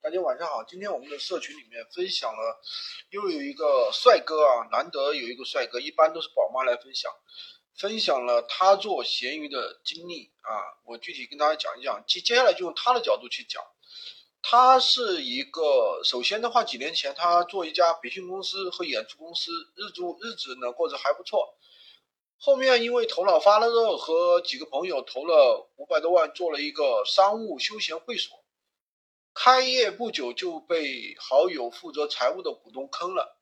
大家晚上好。今天我们的社群里面分享了，又有一个帅哥啊，难得有一个帅哥，一般都是宝妈来分享，分享了他做闲鱼的经历啊。我具体跟大家讲一讲，接接下来就用他的角度去讲。他是一个，首先的话，几年前他做一家培训公司和演出公司，日租日子呢过得还不错。后面因为头脑发热，和几个朋友投了五百多万，做了一个商务休闲会所。开业不久就被好友负责财务的股东坑了，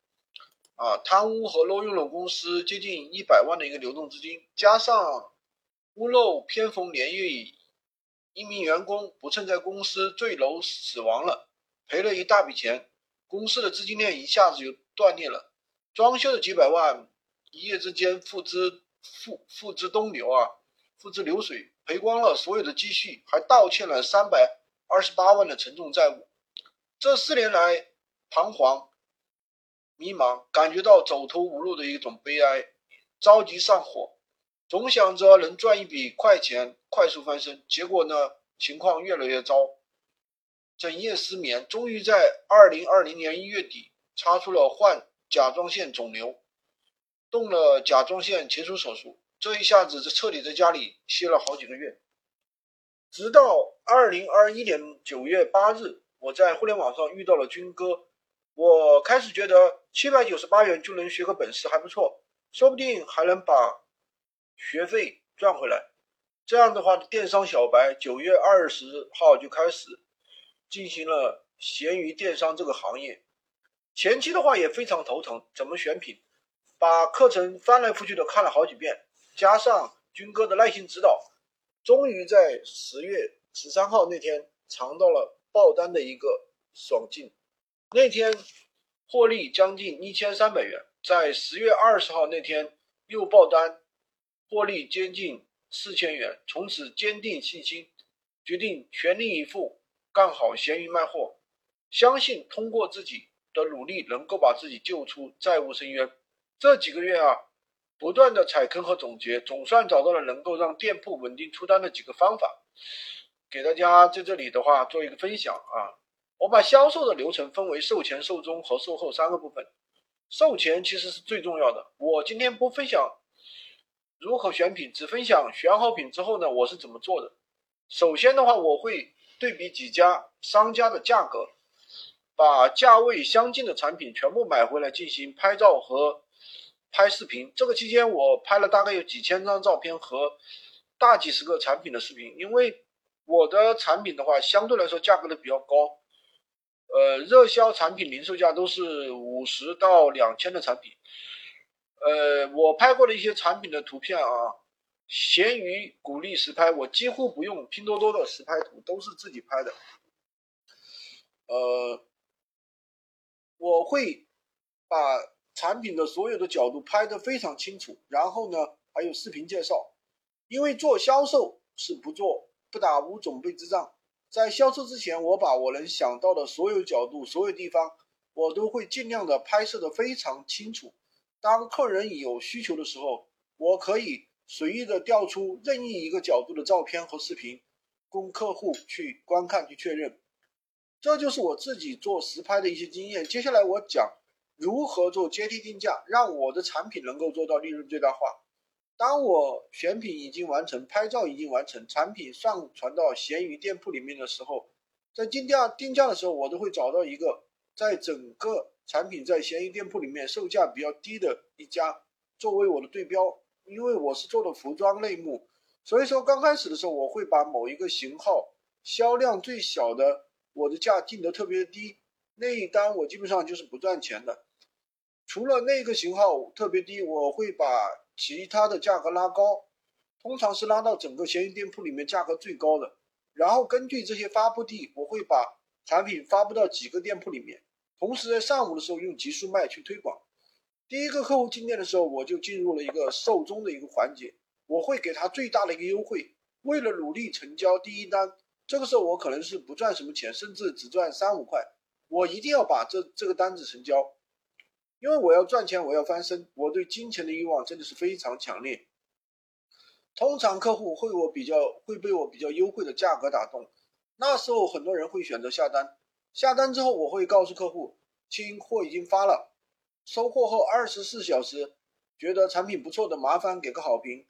啊，贪污和挪用了公司接近一百万的一个流动资金，加上屋漏偏逢连夜雨，一名员工不慎在公司坠楼死亡了，赔了一大笔钱，公司的资金链一下子就断裂了，装修的几百万一夜之间付之付付之东流啊，付之流水，赔光了所有的积蓄，还倒欠了三百。二十八万的沉重债务，这四年来彷徨、迷茫，感觉到走投无路的一种悲哀，着急上火，总想着能赚一笔快钱，快速翻身。结果呢，情况越来越糟，整夜失眠。终于在二零二零年一月底，查出了患甲状腺肿瘤，动了甲状腺切除手术。这一下子，这彻底在家里歇了好几个月。直到二零二一年九月八日，我在互联网上遇到了军哥，我开始觉得七百九十八元就能学个本事还不错，说不定还能把学费赚回来。这样的话，电商小白九月二十号就开始进行了闲鱼电商这个行业。前期的话也非常头疼，怎么选品，把课程翻来覆去的看了好几遍，加上军哥的耐心指导。终于在十月十三号那天尝到了爆单的一个爽劲，那天获利将近一千三百元。在十月二十号那天又爆单，获利接近四千元。从此坚定信心，决定全力以赴干好闲鱼卖货，相信通过自己的努力能够把自己救出债务深渊。这几个月啊。不断的踩坑和总结，总算找到了能够让店铺稳定出单的几个方法，给大家在这里的话做一个分享啊。我把销售的流程分为售前、售中和售后三个部分。售前其实是最重要的。我今天不分享如何选品，只分享选好品之后呢，我是怎么做的。首先的话，我会对比几家商家的价格，把价位相近的产品全部买回来进行拍照和。拍视频，这个期间我拍了大概有几千张照片和大几十个产品的视频。因为我的产品的话，相对来说价格都比较高，呃，热销产品零售价都是五十到两千的产品。呃，我拍过的一些产品的图片啊，闲鱼鼓励实拍，我几乎不用拼多多的实拍图，都是自己拍的。呃，我会把。产品的所有的角度拍得非常清楚，然后呢，还有视频介绍。因为做销售是不做不打无准备之仗，在销售之前，我把我能想到的所有角度、所有地方，我都会尽量的拍摄的非常清楚。当客人有需求的时候，我可以随意的调出任意一个角度的照片和视频，供客户去观看去确认。这就是我自己做实拍的一些经验。接下来我讲。如何做阶梯定价，让我的产品能够做到利润最大化？当我选品已经完成，拍照已经完成，产品上传到闲鱼店铺里面的时候，在定价定价的时候，我都会找到一个在整个产品在闲鱼店铺里面售价比较低的一家作为我的对标。因为我是做的服装类目，所以说刚开始的时候，我会把某一个型号销量最小的，我的价定得特别低，那一单我基本上就是不赚钱的。除了那个型号特别低，我会把其他的价格拉高，通常是拉到整个闲鱼店铺里面价格最高的。然后根据这些发布地，我会把产品发布到几个店铺里面，同时在上午的时候用极速卖去推广。第一个客户进店的时候，我就进入了一个售中的一个环节，我会给他最大的一个优惠。为了努力成交第一单，这个时候我可能是不赚什么钱，甚至只赚三五块，我一定要把这这个单子成交。因为我要赚钱，我要翻身，我对金钱的欲望真的是非常强烈。通常客户会我比较会被我比较优惠的价格打动，那时候很多人会选择下单。下单之后我会告诉客户，亲，货已经发了，收货后二十四小时，觉得产品不错的，麻烦给个好评，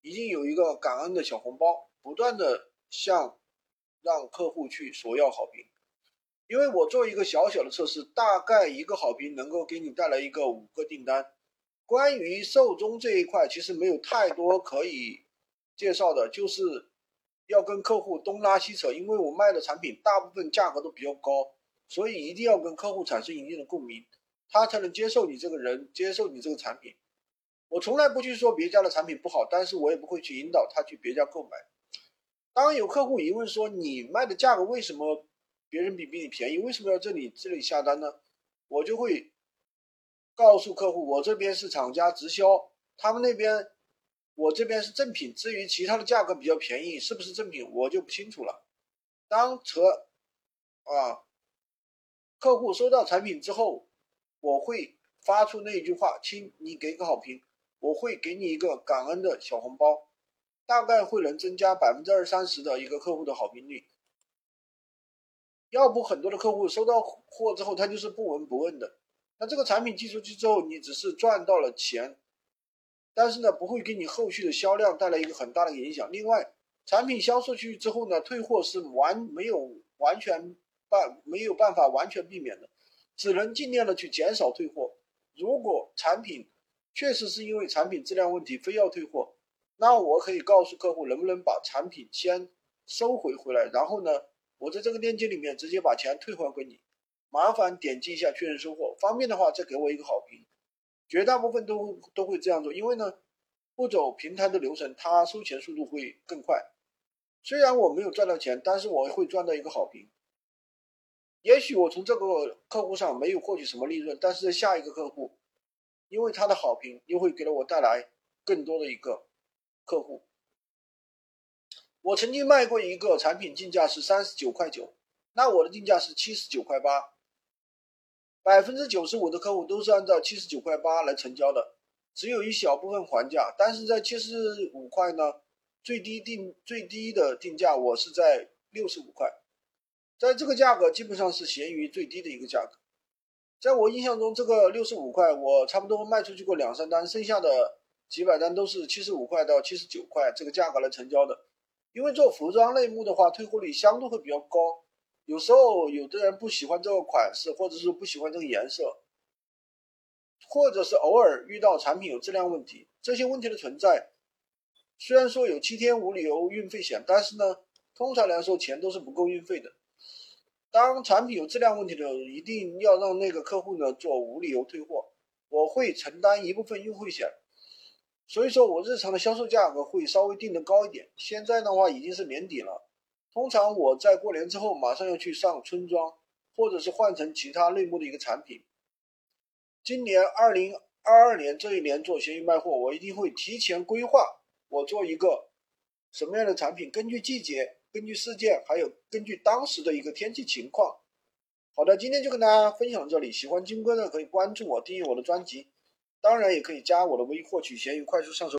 已经有一个感恩的小红包，不断的向让客户去索要好评。因为我做一个小小的测试，大概一个好评能够给你带来一个五个订单。关于寿终这一块，其实没有太多可以介绍的，就是要跟客户东拉西扯。因为我卖的产品大部分价格都比较高，所以一定要跟客户产生一定的共鸣，他才能接受你这个人，接受你这个产品。我从来不去说别家的产品不好，但是我也不会去引导他去别家购买。当有客户疑问说你卖的价格为什么？别人比比你便宜，为什么要这里这里下单呢？我就会告诉客户，我这边是厂家直销，他们那边我这边是正品。至于其他的价格比较便宜，是不是正品，我就不清楚了。当车啊，客户收到产品之后，我会发出那一句话：“亲，你给个好评，我会给你一个感恩的小红包，大概会能增加百分之二三十的一个客户的好评率。”要不很多的客户收到货之后，他就是不闻不问的。那这个产品寄出去之后，你只是赚到了钱，但是呢，不会给你后续的销量带来一个很大的影响。另外，产品销售出去之后呢，退货是完没有完全办没有办法完全避免的，只能尽量的去减少退货。如果产品确实是因为产品质量问题非要退货，那我可以告诉客户能不能把产品先收回回来，然后呢？我在这个链接里面直接把钱退还给你，麻烦点击一下确认收货，方便的话再给我一个好评。绝大部分都都会这样做，因为呢，不走平台的流程，它收钱速度会更快。虽然我没有赚到钱，但是我会赚到一个好评。也许我从这个客户上没有获取什么利润，但是下一个客户，因为他的好评，又会给了我带来更多的一个客户。我曾经卖过一个产品，进价是三十九块九，那我的定价是七十九块八，百分之九十五的客户都是按照七十九块八来成交的，只有一小部分还价。但是在七十五块呢，最低定最低的定价我是在六十五块，在这个价格基本上是闲鱼最低的一个价格。在我印象中，这个六十五块我差不多卖出去过两三单，剩下的几百单都是七十五块到七十九块这个价格来成交的。因为做服装类目的话，退货率相对会比较高。有时候有的人不喜欢这个款式，或者是不喜欢这个颜色，或者是偶尔遇到产品有质量问题，这些问题的存在，虽然说有七天无理由运费险，但是呢，通常来说钱都是不够运费的。当产品有质量问题的时候，一定要让那个客户呢做无理由退货，我会承担一部分运费险。所以说我日常的销售价格会稍微定的高一点。现在的话已经是年底了，通常我在过年之后马上要去上春装，或者是换成其他类目的一个产品。今年二零二二年这一年做闲鱼卖货，我一定会提前规划，我做一个什么样的产品，根据季节、根据事件，还有根据当时的一个天气情况。好的，今天就跟大家分享到这里，喜欢金哥的可以关注我，订阅我的专辑。当然也可以加我的微，获取闲鱼快速上手。